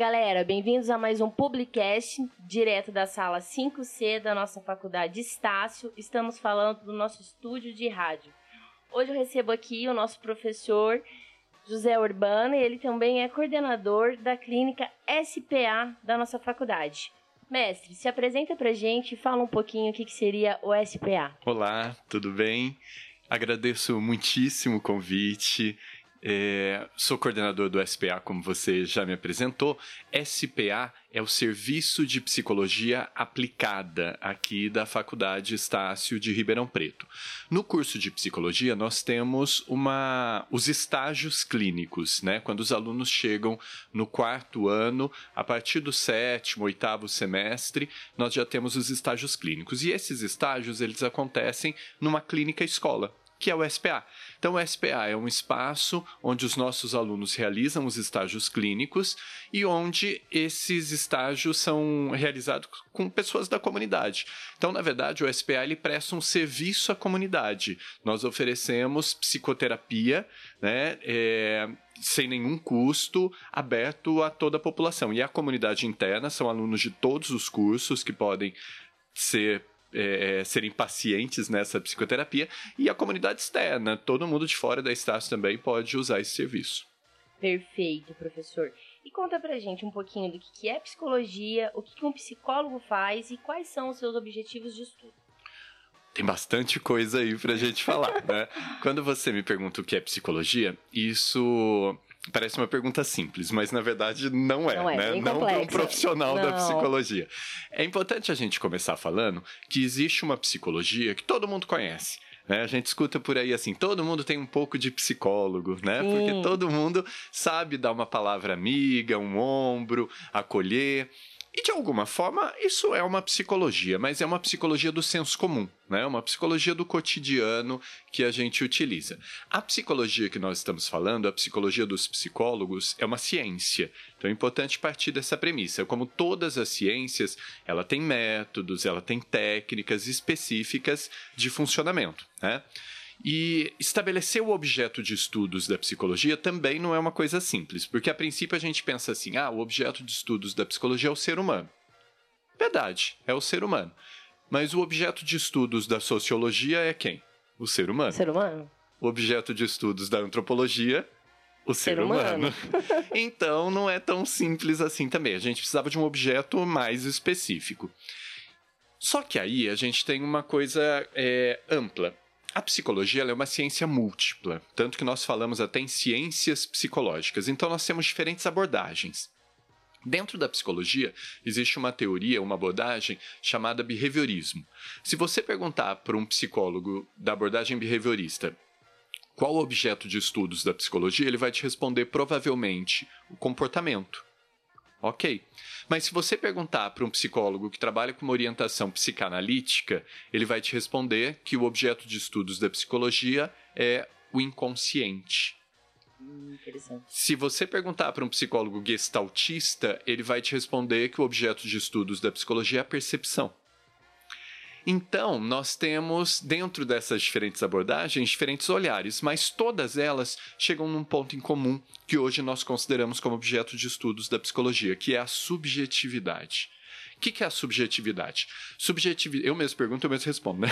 Galera, bem-vindos a mais um Publicast, direto da sala 5C da nossa faculdade Estácio. Estamos falando do nosso estúdio de rádio. Hoje eu recebo aqui o nosso professor José Urbano e ele também é coordenador da clínica SPA da nossa faculdade. Mestre, se apresenta pra gente e fala um pouquinho o que, que seria o SPA. Olá, tudo bem? Agradeço muitíssimo o convite. É, sou coordenador do SPA, como você já me apresentou. SPA é o Serviço de Psicologia Aplicada aqui da Faculdade Estácio de Ribeirão Preto. No curso de psicologia, nós temos uma, os estágios clínicos, né? Quando os alunos chegam no quarto ano, a partir do sétimo, oitavo semestre, nós já temos os estágios clínicos. E esses estágios, eles acontecem numa clínica escola que é o SPA. Então, o SPA é um espaço onde os nossos alunos realizam os estágios clínicos e onde esses estágios são realizados com pessoas da comunidade. Então, na verdade, o SPA ele presta um serviço à comunidade. Nós oferecemos psicoterapia, né? É, sem nenhum custo, aberto a toda a população. E a comunidade interna são alunos de todos os cursos que podem ser é, serem pacientes nessa psicoterapia e a comunidade externa, todo mundo de fora da Estácio também pode usar esse serviço. Perfeito, professor. E conta pra gente um pouquinho do que é psicologia, o que um psicólogo faz e quais são os seus objetivos de estudo. Tem bastante coisa aí pra gente falar, né? Quando você me pergunta o que é psicologia, isso Parece uma pergunta simples, mas na verdade não é, não é né? Não para um profissional não. da psicologia. É importante a gente começar falando que existe uma psicologia que todo mundo conhece. Né? A gente escuta por aí assim, todo mundo tem um pouco de psicólogo, né? Sim. Porque todo mundo sabe dar uma palavra amiga, um ombro, acolher. E de alguma forma, isso é uma psicologia, mas é uma psicologia do senso comum, né? Uma psicologia do cotidiano que a gente utiliza. A psicologia que nós estamos falando, a psicologia dos psicólogos, é uma ciência. Então é importante partir dessa premissa. Como todas as ciências, ela tem métodos, ela tem técnicas específicas de funcionamento, né? E estabelecer o objeto de estudos da psicologia também não é uma coisa simples, porque a princípio a gente pensa assim: ah, o objeto de estudos da psicologia é o ser humano. Verdade, é o ser humano. Mas o objeto de estudos da sociologia é quem? O ser humano. Ser humano. O objeto de estudos da antropologia o ser, ser humano. humano. então não é tão simples assim também. A gente precisava de um objeto mais específico. Só que aí a gente tem uma coisa é, ampla. A psicologia é uma ciência múltipla, tanto que nós falamos até em ciências psicológicas, então nós temos diferentes abordagens. Dentro da psicologia, existe uma teoria, uma abordagem chamada behaviorismo. Se você perguntar para um psicólogo da abordagem behaviorista qual o objeto de estudos da psicologia, ele vai te responder provavelmente o comportamento. Ok. Mas se você perguntar para um psicólogo que trabalha com uma orientação psicanalítica, ele vai te responder que o objeto de estudos da psicologia é o inconsciente. Hum, se você perguntar para um psicólogo gestaltista, ele vai te responder que o objeto de estudos da psicologia é a percepção. Então, nós temos, dentro dessas diferentes abordagens, diferentes olhares, mas todas elas chegam num ponto em comum que hoje nós consideramos como objeto de estudos da psicologia, que é a subjetividade. O que, que, é a subjetividade? Subjetividade. Eu mesmo pergunto, eu mesmo respondo, né?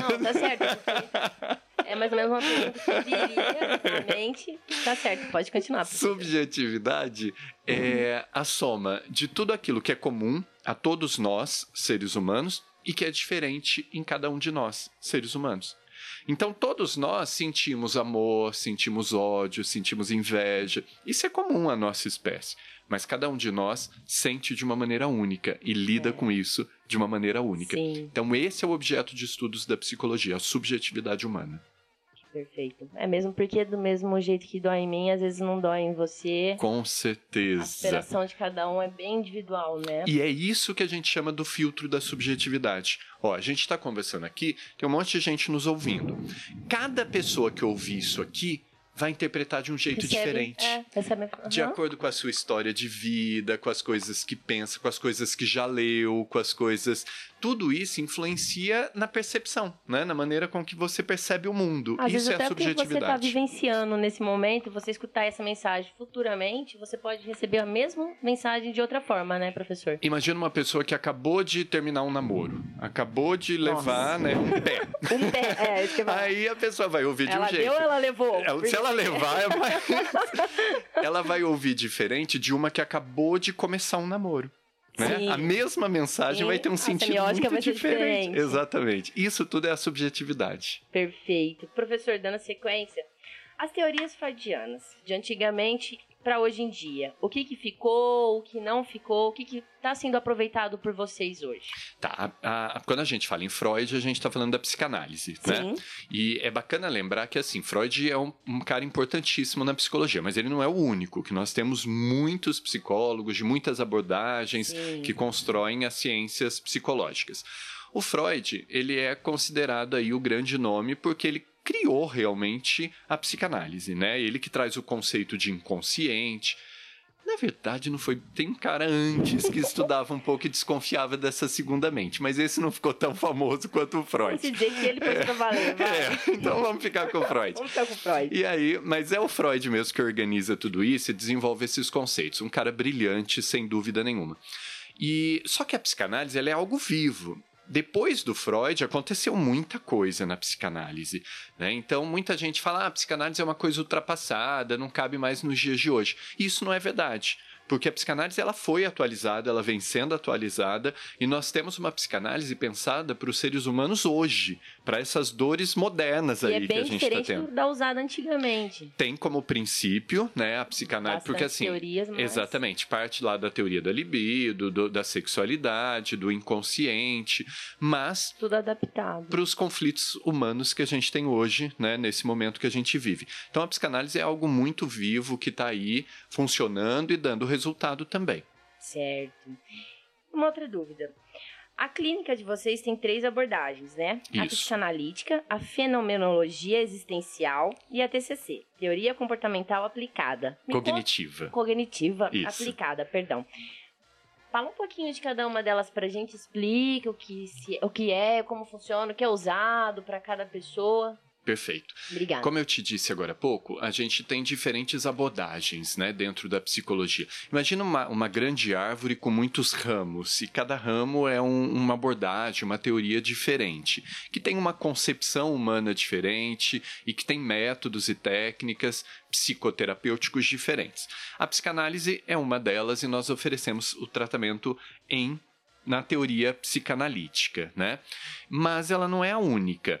Não, tá certo. É mais ou menos uma pergunta que viria na mente. Tá certo, pode continuar. Subjetividade é a soma de tudo aquilo que é comum a todos nós, seres humanos, e que é diferente em cada um de nós, seres humanos. Então, todos nós sentimos amor, sentimos ódio, sentimos inveja. Isso é comum à nossa espécie. Mas cada um de nós sente de uma maneira única e lida é. com isso de uma maneira única. Sim. Então, esse é o objeto de estudos da psicologia, a subjetividade humana. Perfeito. É mesmo porque do mesmo jeito que dói em mim, às vezes não dói em você. Com certeza. A superação de cada um é bem individual, né? E é isso que a gente chama do filtro da subjetividade. Ó, a gente está conversando aqui, tem um monte de gente nos ouvindo. Cada pessoa que ouvir isso aqui vai interpretar de um jeito Recebe, diferente. É, recebe, uhum. De acordo com a sua história de vida, com as coisas que pensa, com as coisas que já leu, com as coisas. Tudo isso influencia na percepção, né? Na maneira com que você percebe o mundo. Às isso vezes, é até a o que você está subjetividade. vivenciando nesse momento, você escutar essa mensagem futuramente, você pode receber a mesma mensagem de outra forma, né, professor? Imagina uma pessoa que acabou de terminar um namoro, acabou de levar né, um pé. Um pé, é, isso que falar. Aí a pessoa vai ouvir de Ela um jeito. deu ou ela levou? Ela- se ela levar, ela vai... ela vai ouvir diferente de uma que acabou de começar um namoro. Né? A mesma mensagem Sim. vai ter um A sentido muito vai ser diferente. diferente. Exatamente. Isso tudo é a subjetividade. Perfeito. Professor, dando sequência, as teorias freudianas, de antigamente para hoje em dia, o que, que ficou, o que não ficou, o que está sendo aproveitado por vocês hoje? Tá, a- a- quando a gente fala em Freud, a gente está falando da psicanálise, né? Sim. E é bacana lembrar que, assim, Freud é um, um cara importantíssimo na psicologia, mas ele não é o único, que nós temos muitos psicólogos de muitas abordagens Sim. que constroem as ciências psicológicas. O Freud, ele é considerado aí o grande nome porque ele criou realmente a psicanálise, né? Ele que traz o conceito de inconsciente. Na verdade, não foi. Tem um cara antes que estudava um pouco e desconfiava dessa segunda mente, mas esse não ficou tão famoso quanto o Freud. Vamos dizer que ele pôs pra valer, vai. É, então vamos ficar com o Freud. Vamos ficar com o Freud. E aí, mas é o Freud mesmo que organiza tudo isso e desenvolve esses conceitos. Um cara brilhante, sem dúvida nenhuma. E só que a psicanálise ela é algo vivo. Depois do Freud aconteceu muita coisa na psicanálise, né? Então muita gente fala: ah, a psicanálise é uma coisa ultrapassada, não cabe mais nos dias de hoje. Isso não é verdade. Porque a psicanálise ela foi atualizada, ela vem sendo atualizada e nós temos uma psicanálise pensada para os seres humanos hoje, para essas dores modernas E aí é que a gente está tendo do- da usada antigamente. tem como princípio, né, a psicanálise, Bastante porque assim, teorias, mas- exatamente, parte lá da teoria da libido, do- da sexualidade, do inconsciente, mas Tudo adaptado. para os conflitos humanos que a gente tem hoje, né, nesse momento que a gente vive. Então a psicanálise é algo muito vivo que está aí funcionando e dando resultado também. Certo. Uma outra dúvida. A clínica de vocês tem três abordagens, né? A Isso. psicanalítica, a fenomenologia existencial e a TCC, teoria comportamental aplicada. Me conta- Cognitiva. Cognitiva Isso. aplicada, perdão. Fala um pouquinho de cada uma delas pra gente, explica o que, se- o que é, como funciona, o que é usado pra cada pessoa. Perfeito. Obrigada. Como eu te disse agora há pouco, a gente tem diferentes abordagens né, dentro da psicologia. Imagina uma, uma grande árvore com muitos ramos, e cada ramo é um- uma abordagem, uma teoria diferente, que tem uma concepção humana diferente e que tem métodos e técnicas psicoterapêuticos diferentes. A psicanálise é uma delas e nós oferecemos o tratamento em na teoria psicanalítica, né? Mas ela não é a única.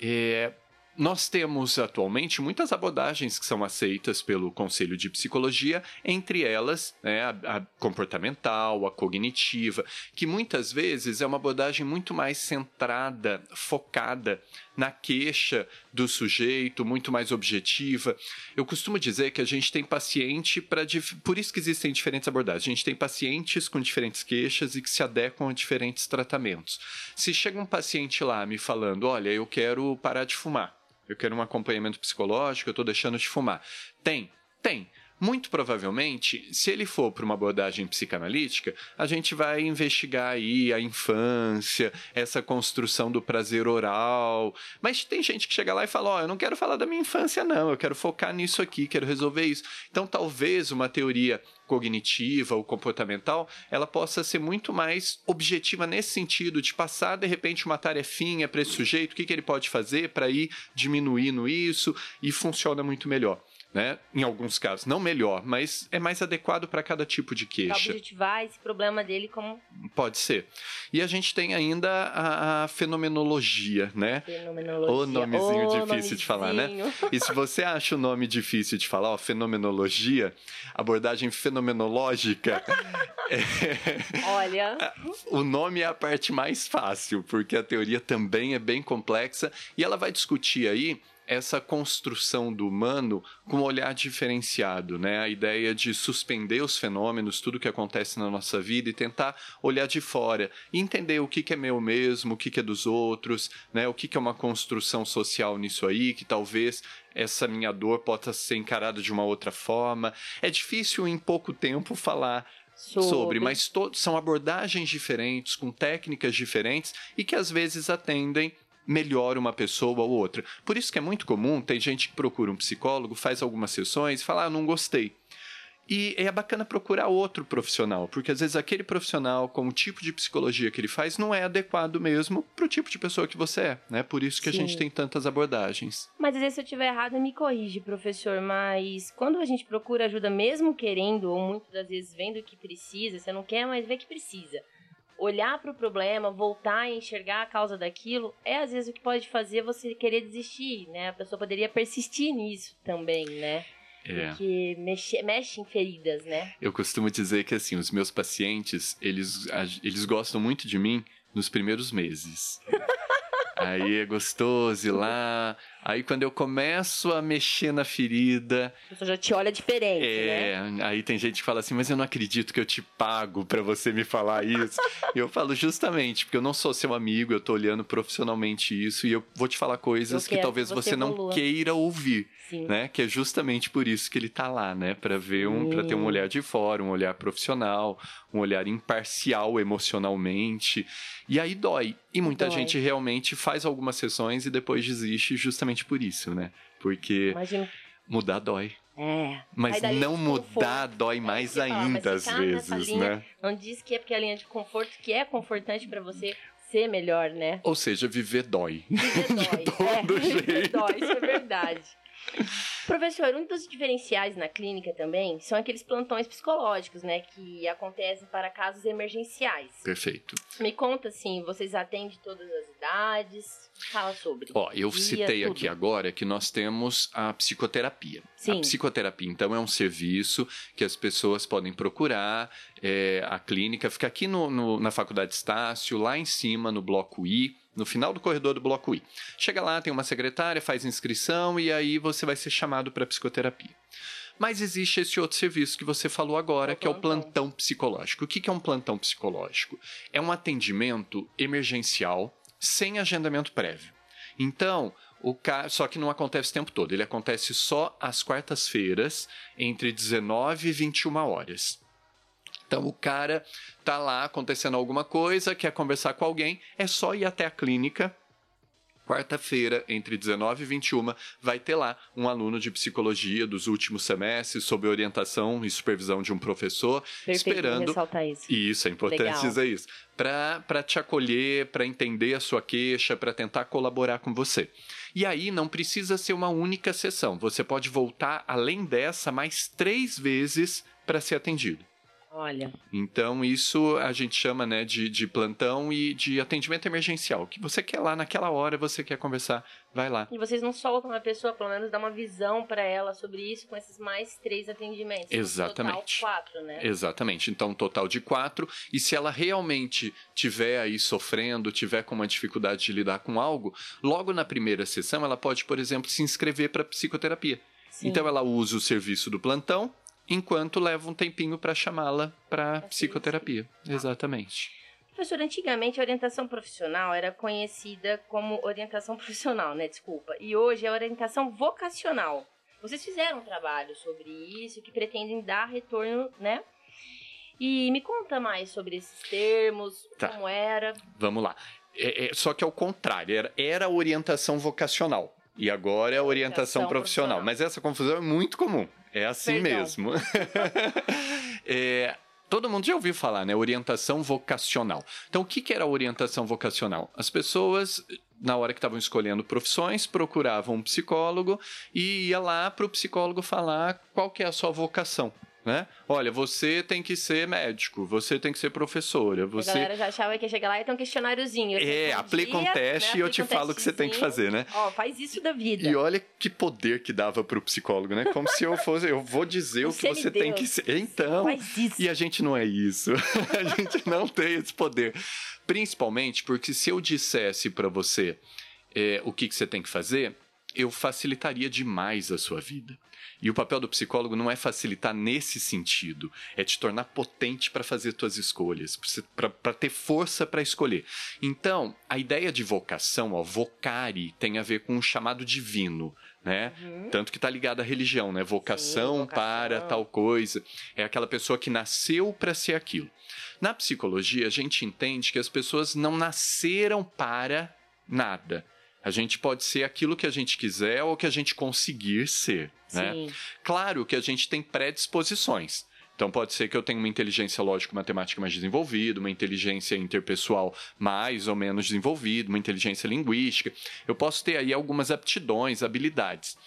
É, nós temos atualmente muitas abordagens que são aceitas pelo Conselho de Psicologia, entre elas né, a, a comportamental, a cognitiva, que muitas vezes é uma abordagem muito mais centrada, focada na queixa do sujeito, muito mais objetiva. Eu costumo dizer que a gente tem paciente para. Por isso que existem diferentes abordagens. A gente tem pacientes com diferentes queixas e que se adequam a diferentes tratamentos. Se chega um paciente lá me falando: olha, eu quero parar de fumar, eu quero um acompanhamento psicológico, eu estou deixando de fumar. Tem, tem. Muito provavelmente, se ele for para uma abordagem psicanalítica, a gente vai investigar aí a infância, essa construção do prazer oral. Mas tem gente que chega lá e fala: Ó, eu não quero falar da minha infância, não, eu quero focar nisso aqui, quero resolver isso. Então, talvez uma teoria cognitiva ou comportamental, ela possa ser muito mais objetiva nesse sentido, de passar de repente uma tarefinha para esse sujeito, o que, que ele pode fazer para ir diminuindo isso e funciona muito melhor. Né? Em alguns casos, não melhor, mas é mais adequado para cada tipo de queixa. objetivar esse problema dele como Pode ser. E a gente tem ainda a, a fenomenologia, né? fenomenologia. Ô, nomezinho Ô, difícil de falar, né? nomezinho. E se você acha o nome difícil de falar, ó, fenomenologia, abordagem fenomenológica, Olha, o nome é a parte mais fácil, porque a teoria também é bem complexa e ela vai discutir aí essa construção do humano com um olhar diferenciado, né? A ideia de suspender os fenômenos, tudo que acontece na nossa vida e tentar olhar de fora e entender o que, que é meu mesmo, o que, que é dos outros, né? O que, que é uma construção social nisso aí, que talvez essa minha dor possa ser encarada de uma outra forma. É difícil em pouco tempo falar sobre, sobre mas to- são abordagens diferentes, com técnicas diferentes e que às vezes atendem melhor uma pessoa ou outra. Por isso que é muito comum, tem gente que procura um psicólogo, faz algumas sessões e fala, ah, não gostei. E é bacana procurar outro profissional, porque às vezes aquele profissional, com o tipo de psicologia que ele faz, não é adequado mesmo para o tipo de pessoa que você é, né? Por isso que Sim. a gente tem tantas abordagens. Mas às vezes se eu estiver errado, me corrige, professor. Mas quando a gente procura ajuda, mesmo querendo, ou muitas das vezes vendo que precisa, você não quer, mas vê que precisa. Olhar para o problema, voltar a enxergar a causa daquilo, é às vezes o que pode fazer você querer desistir, né? A pessoa poderia persistir nisso também, né? É. Porque mexe, mexe em feridas, né? Eu costumo dizer que, assim, os meus pacientes, eles, eles gostam muito de mim nos primeiros meses. Aí é gostoso ir lá. Aí quando eu começo a mexer na ferida. Você já te olha diferente, é, né? Aí tem gente que fala assim, mas eu não acredito que eu te pago para você me falar isso. e eu falo justamente, porque eu não sou seu amigo, eu tô olhando profissionalmente isso e eu vou te falar coisas que talvez que você, você não queira ouvir. Sim. né? Que é justamente por isso que ele tá lá, né? Para ver um, para ter um olhar de fora, um olhar profissional, um olhar imparcial emocionalmente. E aí dói. E muita dói. gente realmente faz algumas sessões e depois desiste justamente por isso, né? Porque Imagina. mudar dói. É. Mas não mudar dói é mais ainda às vezes, linha, né? Não diz que é porque é a linha de conforto que é confortante para você ser melhor, né? Ou seja, viver dói. Viver dói. de todo é, jeito. Viver dói, isso é verdade. Professor, um dos diferenciais na clínica também são aqueles plantões psicológicos, né, que acontecem para casos emergenciais. Perfeito. Me conta assim, vocês atendem todas as idades? Fala sobre. Ó, eu citei tudo. aqui agora que nós temos a psicoterapia. Sim. A psicoterapia, então, é um serviço que as pessoas podem procurar. É, a clínica fica aqui no, no, na Faculdade Estácio, lá em cima, no bloco I no final do corredor do bloco I. Chega lá, tem uma secretária, faz inscrição e aí você vai ser chamado para psicoterapia. Mas existe esse outro serviço que você falou agora, que é o plantão psicológico. O que é um plantão psicológico? É um atendimento emergencial sem agendamento prévio. Então, o ca... só que não acontece o tempo todo, ele acontece só às quartas-feiras, entre 19 e 21 horas. Então o cara tá lá acontecendo alguma coisa, quer conversar com alguém, é só ir até a clínica. Quarta-feira, entre 19 e 21, vai ter lá um aluno de psicologia dos últimos semestres, sob orientação e supervisão de um professor, Perfeito, esperando. Isso. isso, é importante Legal. dizer isso. Para te acolher, para entender a sua queixa, para tentar colaborar com você. E aí não precisa ser uma única sessão. Você pode voltar além dessa mais três vezes para ser atendido. Olha. Então, isso a gente chama né, de, de plantão e de atendimento emergencial. Que você quer lá naquela hora, você quer conversar, vai lá. E vocês não soltam a pessoa, pelo menos dá uma visão para ela sobre isso com esses mais três atendimentos. Exatamente. Total quatro, né? Exatamente. Então, um total de quatro. E se ela realmente tiver aí sofrendo, tiver com uma dificuldade de lidar com algo, logo na primeira sessão, ela pode, por exemplo, se inscrever para psicoterapia. Sim. Então, ela usa o serviço do plantão enquanto leva um tempinho para chamá-la para psicoterapia. Exatamente. Professor, antigamente a orientação profissional era conhecida como orientação profissional, né? Desculpa. E hoje é orientação vocacional. Vocês fizeram um trabalho sobre isso que pretendem dar retorno, né? E me conta mais sobre esses termos, tá. como era. Vamos lá. É, é, só que é o contrário, era, era orientação vocacional. E agora é a orientação, orientação profissional. profissional. Mas essa confusão é muito comum. É assim Perdão. mesmo. é, todo mundo já ouviu falar, né? Orientação vocacional. Então, o que, que era a orientação vocacional? As pessoas, na hora que estavam escolhendo profissões, procuravam um psicólogo e ia lá para o psicólogo falar qual que é a sua vocação né? Olha, você tem que ser médico, você tem que ser professora. Você... A galera já achava que ia chegar lá e tem um questionáriozinho. É, aplica um teste né? e eu te um falo o que você tem que fazer, né? Ó, faz isso da vida. E olha que poder que dava pro psicólogo, né? Como se eu fosse, eu vou dizer o que você tem que ser. Então, faz isso. e a gente não é isso. a gente não tem esse poder. Principalmente porque se eu dissesse para você é, o que, que você tem que fazer, eu facilitaria demais a sua vida. E o papel do psicólogo não é facilitar nesse sentido, é te tornar potente para fazer suas escolhas, para ter força para escolher. Então, a ideia de vocação, ó, vocare, tem a ver com o chamado divino. né? Uhum. Tanto que está ligado à religião, né? Vocação, Sim, vocação, para tal coisa. É aquela pessoa que nasceu para ser aquilo. Na psicologia, a gente entende que as pessoas não nasceram para nada. A gente pode ser aquilo que a gente quiser ou que a gente conseguir ser. Né? Claro que a gente tem predisposições. Então pode ser que eu tenha uma inteligência lógico-matemática mais desenvolvida, uma inteligência interpessoal mais ou menos desenvolvida, uma inteligência linguística. Eu posso ter aí algumas aptidões, habilidades.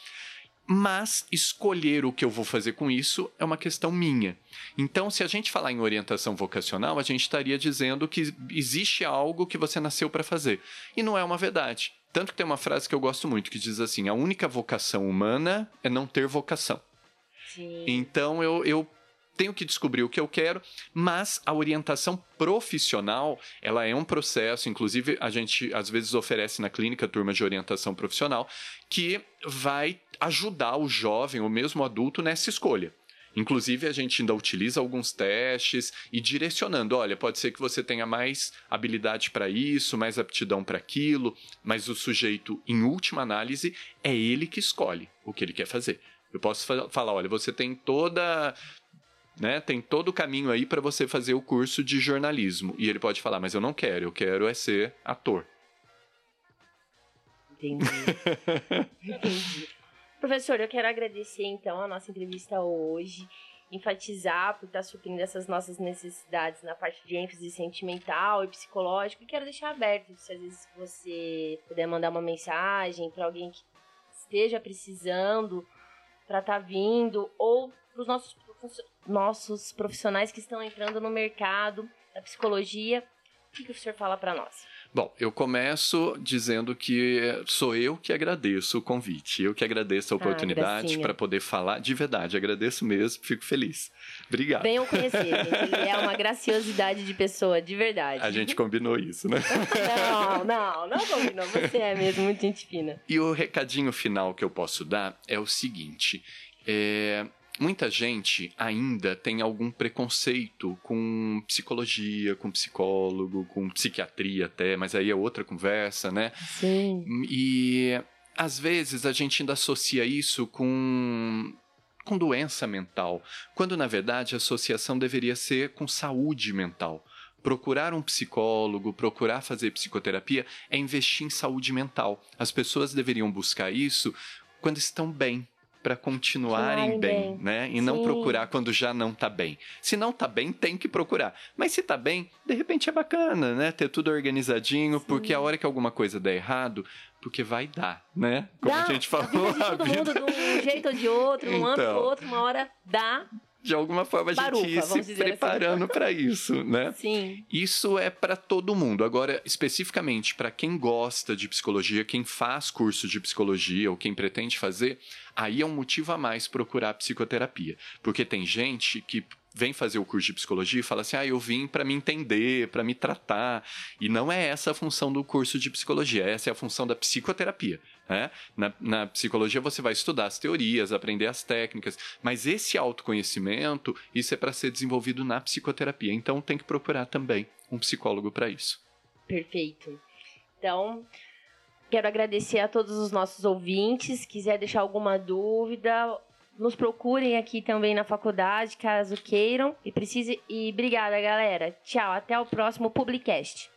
Mas escolher o que eu vou fazer com isso é uma questão minha. Então, se a gente falar em orientação vocacional, a gente estaria dizendo que existe algo que você nasceu para fazer. E não é uma verdade. Tanto que tem uma frase que eu gosto muito que diz assim: a única vocação humana é não ter vocação. Sim. Então eu, eu tenho que descobrir o que eu quero, mas a orientação profissional, ela é um processo, inclusive a gente às vezes oferece na clínica turma de orientação profissional, que vai ajudar o jovem ou mesmo o adulto nessa escolha. Inclusive, a gente ainda utiliza alguns testes e direcionando: olha, pode ser que você tenha mais habilidade para isso, mais aptidão para aquilo, mas o sujeito, em última análise, é ele que escolhe o que ele quer fazer. Eu posso falar: olha, você tem toda né? Tem todo o caminho aí para você fazer o curso de jornalismo. E ele pode falar, mas eu não quero, eu quero é ser ator. Entendi. Entendi. Professor, eu quero agradecer então a nossa entrevista hoje, enfatizar por estar suprindo essas nossas necessidades na parte de ênfase sentimental e psicológica. E quero deixar aberto, se às vezes você puder mandar uma mensagem para alguém que esteja precisando para estar tá vindo ou para os nossos nossos profissionais que estão entrando no mercado da psicologia. O que, que o senhor fala para nós? Bom, eu começo dizendo que sou eu que agradeço o convite, eu que agradeço a ah, oportunidade ah, para poder falar. De verdade, agradeço mesmo, fico feliz. Obrigado. Venham conhecer. Ele é uma graciosidade de pessoa, de verdade. A gente combinou isso, né? Não, não, não combinou. Você é mesmo muito gente fina. E o recadinho final que eu posso dar é o seguinte: é, muita gente ainda tem algum preconceito com psicologia, com psicólogo, com psiquiatria até, mas aí é outra conversa, né? Sim. E às vezes a gente ainda associa isso com com doença mental, quando na verdade a associação deveria ser com saúde mental. Procurar um psicólogo, procurar fazer psicoterapia é investir em saúde mental. As pessoas deveriam buscar isso quando estão bem, para continuarem bem, bem, né? E Sim. não procurar quando já não tá bem. Se não tá bem, tem que procurar. Mas se tá bem, de repente é bacana, né? Ter tudo organizadinho, Sim. porque a hora que alguma coisa der errado, porque vai dar, né? Como dá, a gente falou. A, todo vida... mundo de um jeito ou de outro, um então, ano ou outro, uma hora dá de alguma forma a gente ir se assim. preparando assim. para isso, né? Sim. Isso é para todo mundo. Agora, especificamente para quem gosta de psicologia, quem faz curso de psicologia ou quem pretende fazer, aí é um motivo a mais procurar psicoterapia, porque tem gente que vem fazer o curso de psicologia e fala assim: ah, eu vim para me entender, para me tratar. E não é essa a função do curso de psicologia, essa é a função da psicoterapia. Né? Na, na psicologia você vai estudar as teorias, aprender as técnicas, mas esse autoconhecimento, isso é para ser desenvolvido na psicoterapia. Então tem que procurar também um psicólogo para isso. Perfeito. Então, quero agradecer a todos os nossos ouvintes. Quiser deixar alguma dúvida, nos procurem aqui também na faculdade, caso queiram. E precise. E obrigada, galera. Tchau. Até o próximo Publicast.